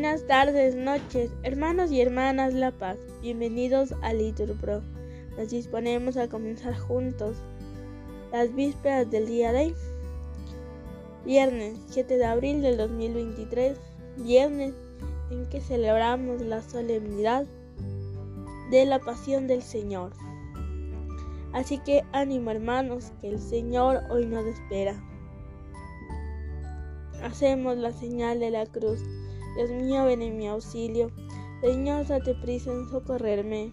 Buenas tardes, noches, hermanos y hermanas La Paz. Bienvenidos a Litur Pro. Nos disponemos a comenzar juntos las vísperas del día de. Viernes 7 de abril del 2023. Viernes en que celebramos la solemnidad de la pasión del Señor. Así que ánimo hermanos, que el Señor hoy nos espera. Hacemos la señal de la cruz. Dios mío, ven en mi auxilio. Señor, date prisa en socorrerme.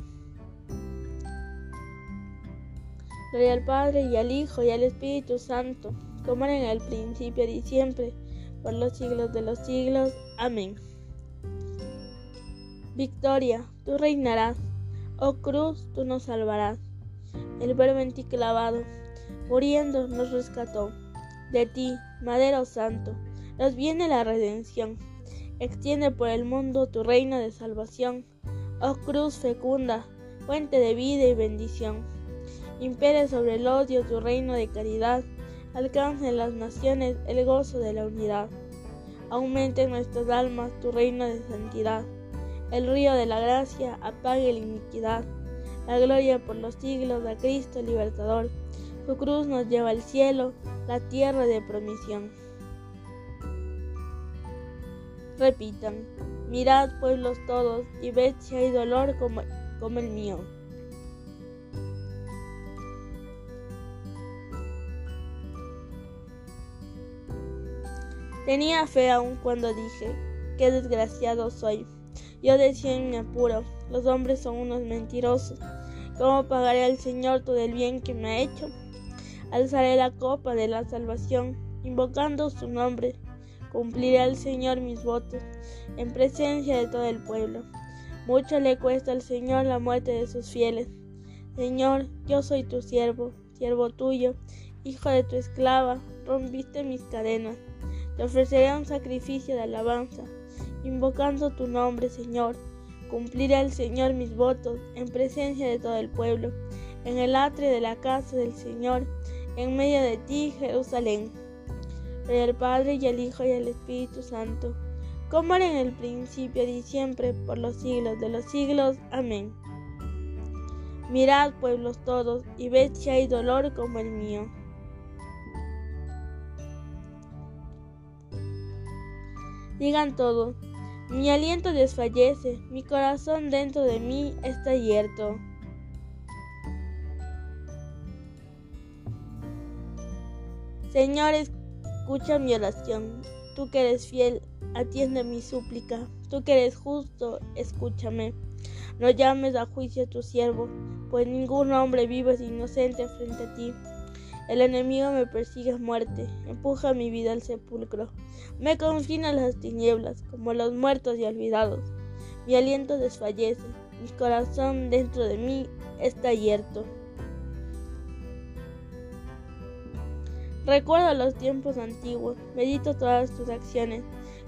Gloria al Padre y al Hijo y al Espíritu Santo, como era en el principio y siempre, por los siglos de los siglos. Amén. Victoria, tú reinarás. Oh cruz, tú nos salvarás. El verbo en ti clavado, muriendo nos rescató. De ti, madero santo, nos viene la redención. Extiende por el mundo tu reino de salvación. Oh cruz fecunda, fuente de vida y bendición. Impere sobre el odio tu reino de caridad. Alcance en las naciones el gozo de la unidad. Aumente en nuestras almas tu reino de santidad. El río de la gracia apague la iniquidad. La gloria por los siglos a Cristo libertador. Su cruz nos lleva al cielo, la tierra de promisión. Repitan, mirad pueblos todos y ved si hay dolor como, como el mío. Tenía fe aún cuando dije, qué desgraciado soy. Yo decía en mi apuro, los hombres son unos mentirosos. ¿Cómo pagaré al Señor todo el bien que me ha hecho? Alzaré la copa de la salvación, invocando su nombre Cumpliré al Señor mis votos en presencia de todo el pueblo. Mucho le cuesta al Señor la muerte de sus fieles. Señor, yo soy tu siervo, siervo tuyo, hijo de tu esclava, rompiste mis cadenas. Te ofreceré un sacrificio de alabanza, invocando tu nombre, Señor. Cumpliré al Señor mis votos en presencia de todo el pueblo, en el atrio de la casa del Señor, en medio de ti, Jerusalén. Gloria al Padre y al Hijo y al Espíritu Santo, como era en el principio y siempre, por los siglos de los siglos. Amén. Mirad, pueblos todos, y ved si hay dolor como el mío. Digan todos, mi aliento desfallece, mi corazón dentro de mí está hierto. Señores, Escucha mi oración. Tú que eres fiel, atiende mi súplica. Tú que eres justo, escúchame. No llames a juicio a tu siervo, pues ningún hombre vivo es inocente frente a ti. El enemigo me persigue a muerte, empuja mi vida al sepulcro. Me confina las tinieblas, como los muertos y olvidados. Mi aliento desfallece, mi corazón dentro de mí está abierto. Recuerdo los tiempos antiguos, medito todas tus acciones,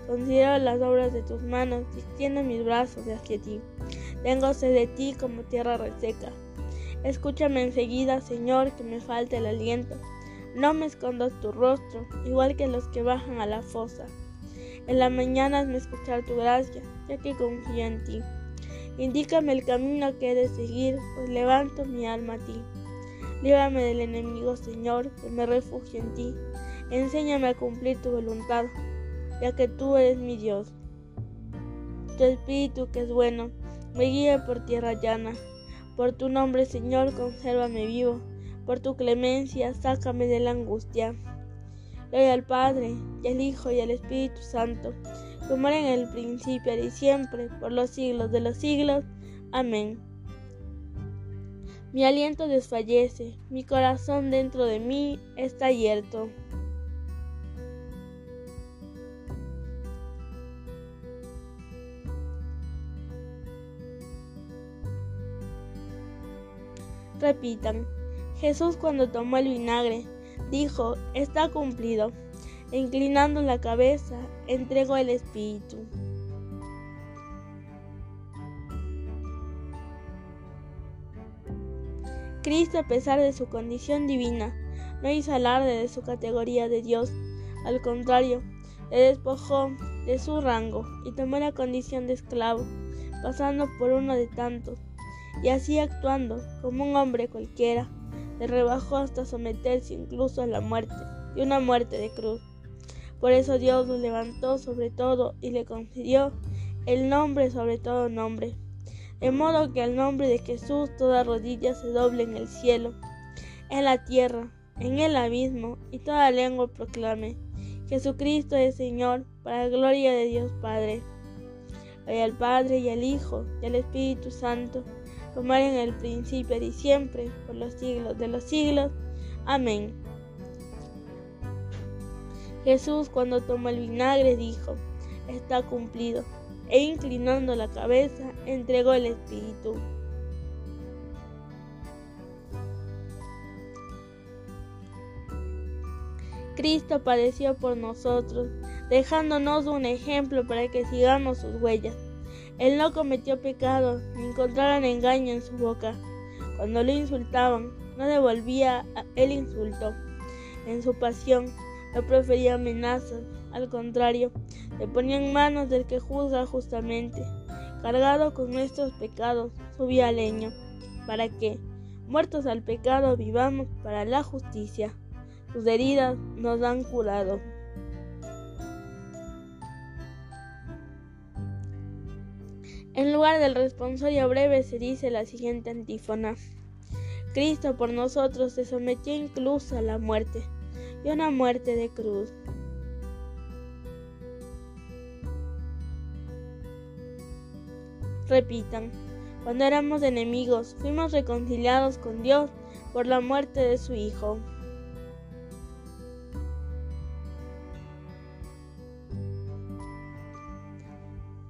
considero las obras de tus manos extiendo mis brazos hacia ti. Tengo sed de ti como tierra reseca. Escúchame enseguida, Señor, que me falta el aliento. No me escondas tu rostro, igual que los que bajan a la fosa. En la mañana me escuchar tu gracia, ya que confío en ti. Indícame el camino que he de seguir, pues levanto mi alma a ti. Líbrame del enemigo, Señor, que me refugio en ti. Enséñame a cumplir tu voluntad, ya que tú eres mi Dios. Tu espíritu, que es bueno, me guía por tierra llana. Por tu nombre, Señor, consérvame vivo. Por tu clemencia, sácame de la angustia. Gloria al Padre, y al Hijo, y al Espíritu Santo, como era en el principio y siempre, por los siglos de los siglos. Amén. Mi aliento desfallece, mi corazón dentro de mí está abierto. Repitan, Jesús cuando tomó el vinagre, dijo, está cumplido, e inclinando la cabeza, entregó el Espíritu. Cristo, a pesar de su condición divina, no hizo alarde de su categoría de Dios. Al contrario, le despojó de su rango y tomó la condición de esclavo, pasando por uno de tantos, y así actuando como un hombre cualquiera, le rebajó hasta someterse incluso a la muerte, y una muerte de cruz. Por eso Dios lo levantó sobre todo y le concedió el nombre sobre todo nombre, de modo que al nombre de Jesús toda rodilla se doble en el cielo, en la tierra, en el abismo, y toda lengua proclame, Jesucristo es Señor, para la gloria de Dios Padre. Gloria al Padre y al Hijo y al Espíritu Santo, como era en el principio y siempre, por los siglos de los siglos. Amén. Jesús cuando tomó el vinagre dijo, está cumplido, e inclinando la cabeza entregó el Espíritu. Cristo padeció por nosotros, dejándonos un ejemplo para que sigamos sus huellas. Él no cometió pecado, ni encontraron engaño en su boca. Cuando lo insultaban, no devolvía el insulto. En su pasión, no profería amenazas, al contrario, le ponía en manos del que juzga justamente. Cargado con nuestros pecados, subía al leño, para que, muertos al pecado, vivamos para la justicia. Sus heridas nos han curado. En lugar del responsorio breve se dice la siguiente antífona. Cristo por nosotros se sometió incluso a la muerte, y una muerte de cruz. Repitan, cuando éramos enemigos, fuimos reconciliados con Dios por la muerte de su Hijo.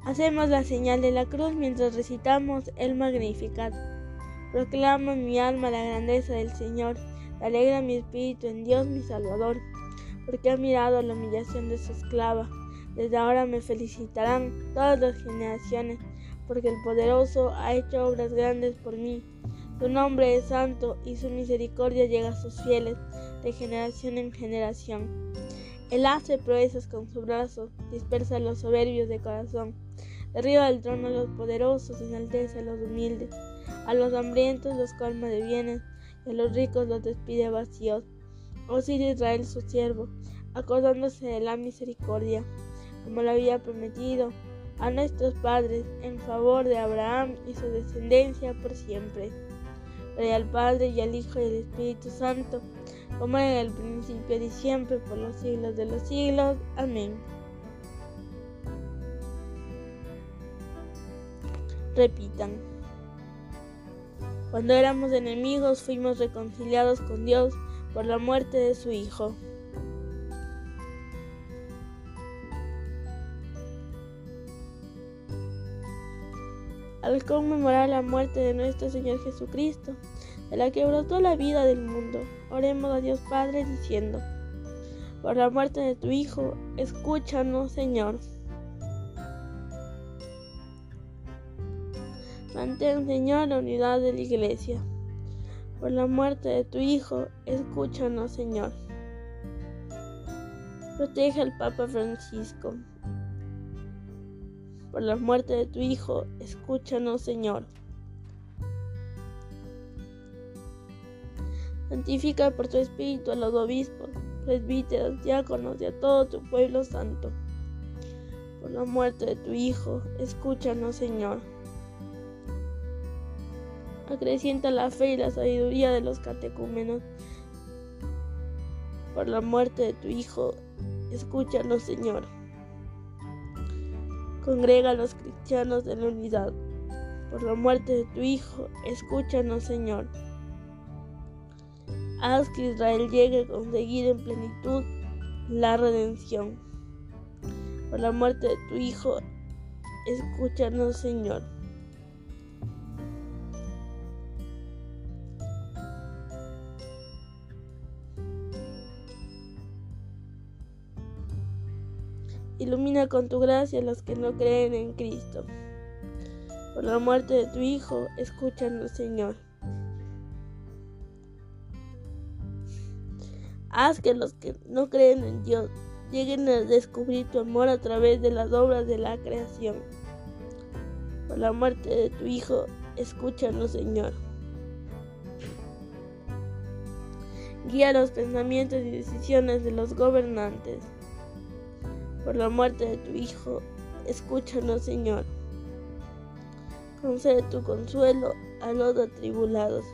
Hacemos la señal de la cruz mientras recitamos el Magnificat. Proclamo en mi alma la grandeza del Señor, alegra mi espíritu en Dios mi Salvador, porque ha mirado la humillación de su esclava. Desde ahora me felicitarán todas las generaciones, porque el poderoso ha hecho obras grandes por mí. Su nombre es santo y su misericordia llega a sus fieles de generación en generación. Él hace proezas con su brazo, dispersa a los soberbios de corazón Derriba del trono a los poderosos, enaltece a los humildes. A los hambrientos los colma de bienes, y a los ricos los despide vacíos. Oh sí Israel su siervo, acordándose de la misericordia, como lo había prometido a nuestros padres, en favor de Abraham y su descendencia por siempre. Gloria al Padre y al Hijo y al Espíritu Santo, como en el principio y siempre, por los siglos de los siglos. Amén. repitan. Cuando éramos enemigos fuimos reconciliados con Dios por la muerte de su Hijo. Al conmemorar la muerte de nuestro Señor Jesucristo, de la que brotó la vida del mundo, oremos a Dios Padre diciendo, por la muerte de tu Hijo, escúchanos Señor. Mantén, Señor, la unidad de la Iglesia. Por la muerte de tu Hijo, escúchanos, Señor. Protege al Papa Francisco. Por la muerte de tu Hijo, escúchanos, Señor. Santifica por tu Espíritu a los obispos, presbíteros, diáconos y a todo tu pueblo santo. Por la muerte de tu Hijo, escúchanos, Señor acrecienta la fe y la sabiduría de los catecúmenos. Por la muerte de tu Hijo, escúchanos, Señor. Congrega a los cristianos de la unidad. Por la muerte de tu Hijo, escúchanos, Señor. Haz que Israel llegue a conseguir en plenitud la redención. Por la muerte de tu Hijo, escúchanos, Señor. Ilumina con tu gracia los que no creen en Cristo. Por la muerte de tu Hijo, escúchanos, Señor. Haz que los que no creen en Dios lleguen a descubrir tu amor a través de las obras de la creación. Por la muerte de tu Hijo, escúchanos, Señor. Guía los pensamientos y decisiones de los gobernantes. Por la muerte de tu Hijo, escúchanos, Señor. Concede tu consuelo a los atribulados.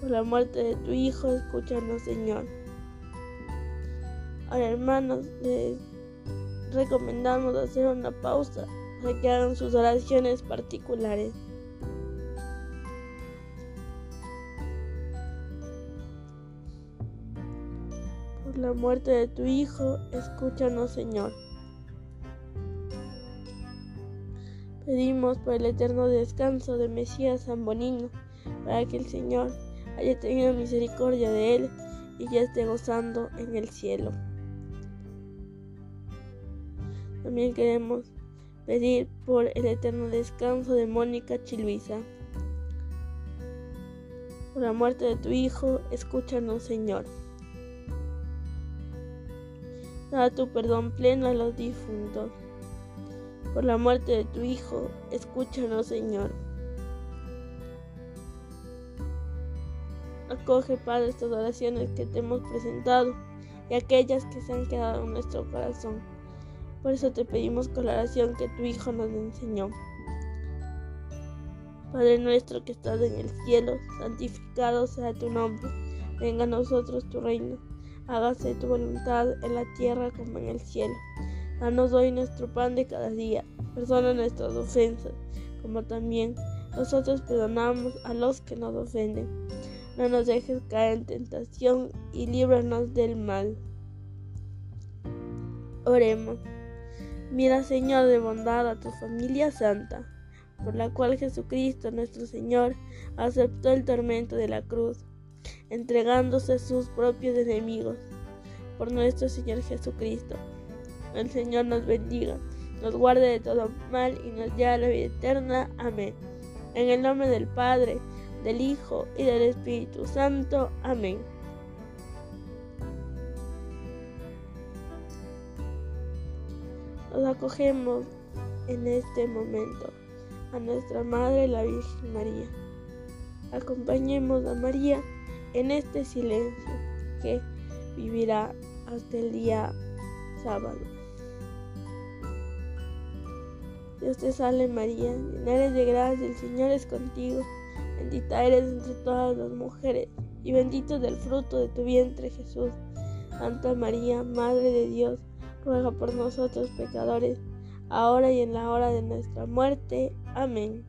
Por la muerte de tu Hijo, escúchanos, Señor. Ahora, hermanos, les recomendamos hacer una pausa para que hagan sus oraciones particulares. La muerte de tu Hijo, escúchanos, Señor. Pedimos por el eterno descanso de Mesías San Bonino, para que el Señor haya tenido misericordia de él y ya esté gozando en el cielo. También queremos pedir por el eterno descanso de Mónica Chiluisa. Por la muerte de tu Hijo, escúchanos, Señor. Da tu perdón pleno a los difuntos. Por la muerte de tu Hijo, escúchanos, Señor. Acoge, Padre, estas oraciones que te hemos presentado y aquellas que se han quedado en nuestro corazón. Por eso te pedimos con la oración que tu Hijo nos enseñó. Padre nuestro que estás en el cielo, santificado sea tu nombre. Venga a nosotros tu reino. Hágase tu voluntad en la tierra como en el cielo. Danos hoy nuestro pan de cada día. Perdona nuestras ofensas, como también nosotros perdonamos a los que nos ofenden. No nos dejes caer en tentación y líbranos del mal. Oremos. Mira, Señor, de bondad a tu familia santa, por la cual Jesucristo nuestro Señor aceptó el tormento de la cruz, entregándose a sus propios enemigos. Por nuestro Señor Jesucristo. El Señor nos bendiga, nos guarde de todo mal y nos lleve a la vida eterna. Amén. En el nombre del Padre, del Hijo y del Espíritu Santo. Amén. Nos acogemos en este momento a nuestra Madre la Virgen María. Acompañemos a María en este silencio que vivirá hasta el día sábado. Dios te salve María, llena eres de gracia, el Señor es contigo. Bendita eres entre todas las mujeres, y bendito es el fruto de tu vientre Jesús. Santa María, Madre de Dios, ruega por nosotros pecadores, ahora y en la hora de nuestra muerte. Amén.